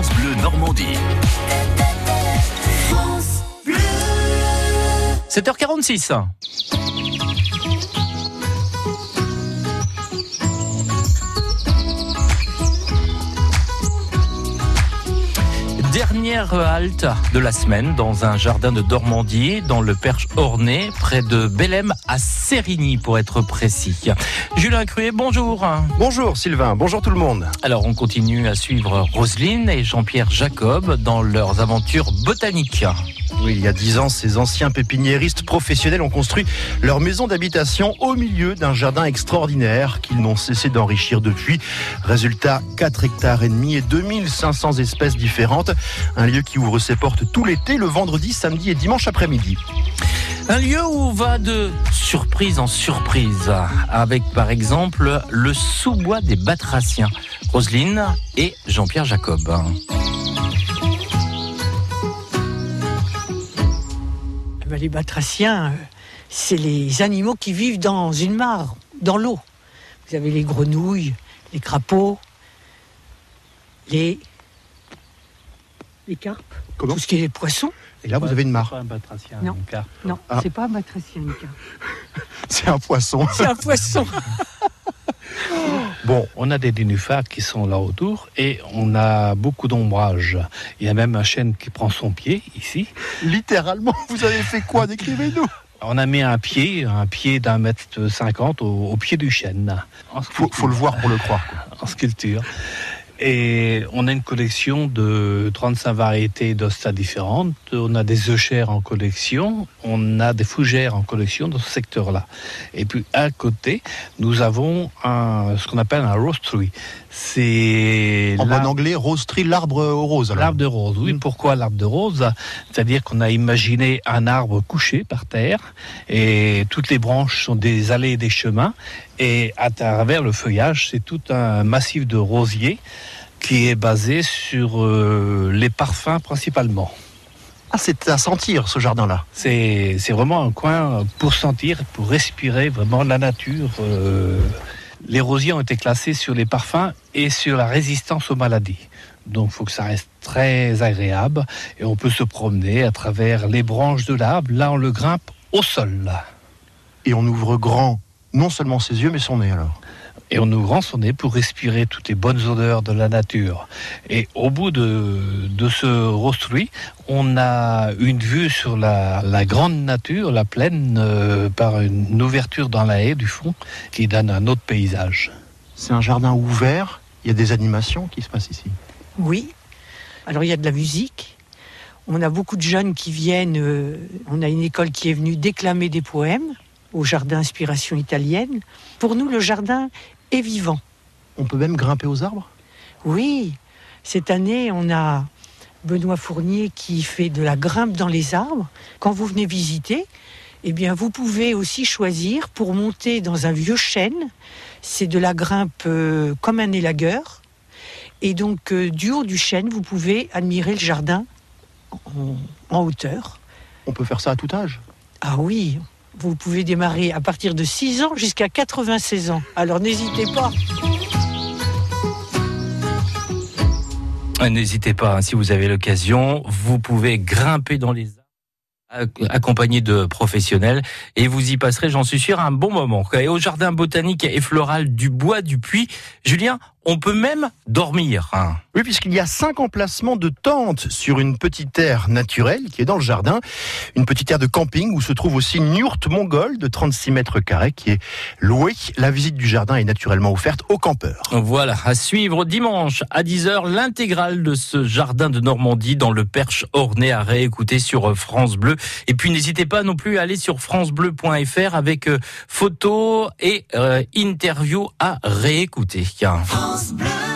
France Bleu Normandie. 7h46. Dernière halte de la semaine dans un jardin de Dormandie, dans le Perche Ornay, près de Bellem à Sérigny pour être précis. Julien Cruet, bonjour. Bonjour Sylvain, bonjour tout le monde. Alors on continue à suivre Roselyne et Jean-Pierre Jacob dans leurs aventures botaniques. Il y a dix ans, ces anciens pépiniéristes professionnels ont construit leur maison d'habitation au milieu d'un jardin extraordinaire qu'ils n'ont cessé d'enrichir depuis. Résultat, 4 hectares et demi et 2500 espèces différentes. Un lieu qui ouvre ses portes tout l'été, le vendredi, samedi et dimanche après-midi. Un lieu où on va de surprise en surprise, avec par exemple le sous-bois des Batraciens, Roselyne et Jean-Pierre Jacob. Ben, les batraciens, euh, c'est les animaux qui vivent dans une mare, dans l'eau. Vous avez les grenouilles, les crapauds, les, les carpes, Comment tout ce qui est les poissons. Et là, vous avez une mare. Pas un batracien, Non. une carpe. Non, Ah. c'est pas un batracien, une carpe. C'est un poisson. C'est un poisson. Bon, on a des nénuphars qui sont là autour et on a beaucoup d'ombrage. Il y a même un chêne qui prend son pied ici. Littéralement, vous avez fait quoi? Décrivez-nous. On a mis un pied, un pied d'un mètre cinquante au, au pied du chêne. Faut, faut le voir pour le croire. quoi. en sculpture. Et on a une collection de 35 variétés d'ostas différentes. On a des œchères en collection. On a des fougères en collection dans ce secteur-là. Et puis à côté, nous avons un, ce qu'on appelle un rose tree. C'est En bon anglais, rose tree, l'arbre au rose. alors. L'arbre de rose, oui. Mm. Pourquoi l'arbre de rose? C'est-à-dire qu'on a imaginé un arbre couché par terre et toutes les branches sont des allées et des chemins et à travers le feuillage, c'est tout un massif de rosiers qui est basé sur euh, les parfums principalement. Ah, c'est à sentir ce jardin-là. C'est c'est vraiment un coin pour sentir, pour respirer vraiment la nature. euh. Les rosiers ont été classés sur les parfums et sur la résistance aux maladies. Donc il faut que ça reste très agréable et on peut se promener à travers les branches de l'arbre. Là, on le grimpe au sol. Et on ouvre grand, non seulement ses yeux, mais son nez alors. Et on son nez pour respirer toutes les bonnes odeurs de la nature. Et au bout de, de ce rostruit, on a une vue sur la, la grande nature, la plaine, euh, par une ouverture dans la haie du fond qui donne un autre paysage. C'est un jardin ouvert. Il y a des animations qui se passent ici. Oui. Alors il y a de la musique. On a beaucoup de jeunes qui viennent. euh, on a une école qui est venue déclamer des poèmes au jardin Inspiration italienne. Pour nous, le jardin est vivant. On peut même grimper aux arbres? Oui, cette année, on a Benoît Fournier qui fait de la grimpe dans les arbres. Quand vous venez visiter, eh bien, vous pouvez aussi choisir pour monter dans un vieux chêne. C'est de la grimpe euh, comme un élagueur. Et donc, euh, du haut du chêne, vous pouvez admirer le jardin en, en hauteur. On peut faire ça à tout âge? Ah oui, vous pouvez démarrer à partir de 6 ans jusqu'à 96 ans. Alors n'hésitez pas. N'hésitez pas, hein, si vous avez l'occasion, vous pouvez grimper dans les arbres, ac- accompagné de professionnels et vous y passerez, j'en suis sûr, un bon moment. Et au jardin botanique et floral du Bois du Puy, Julien, on peut même dormir. hein. Oui, puisqu'il y a cinq emplacements de tentes sur une petite aire naturelle qui est dans le jardin. Une petite aire de camping où se trouve aussi une yourte mongole de 36 mètres carrés qui est louée. La visite du jardin est naturellement offerte aux campeurs. Voilà, à suivre dimanche à 10h l'intégrale de ce jardin de Normandie dans le Perche Ornay à réécouter sur France Bleu. Et puis n'hésitez pas non plus à aller sur francebleu.fr avec euh, photos et euh, interviews à réécouter. Bleu.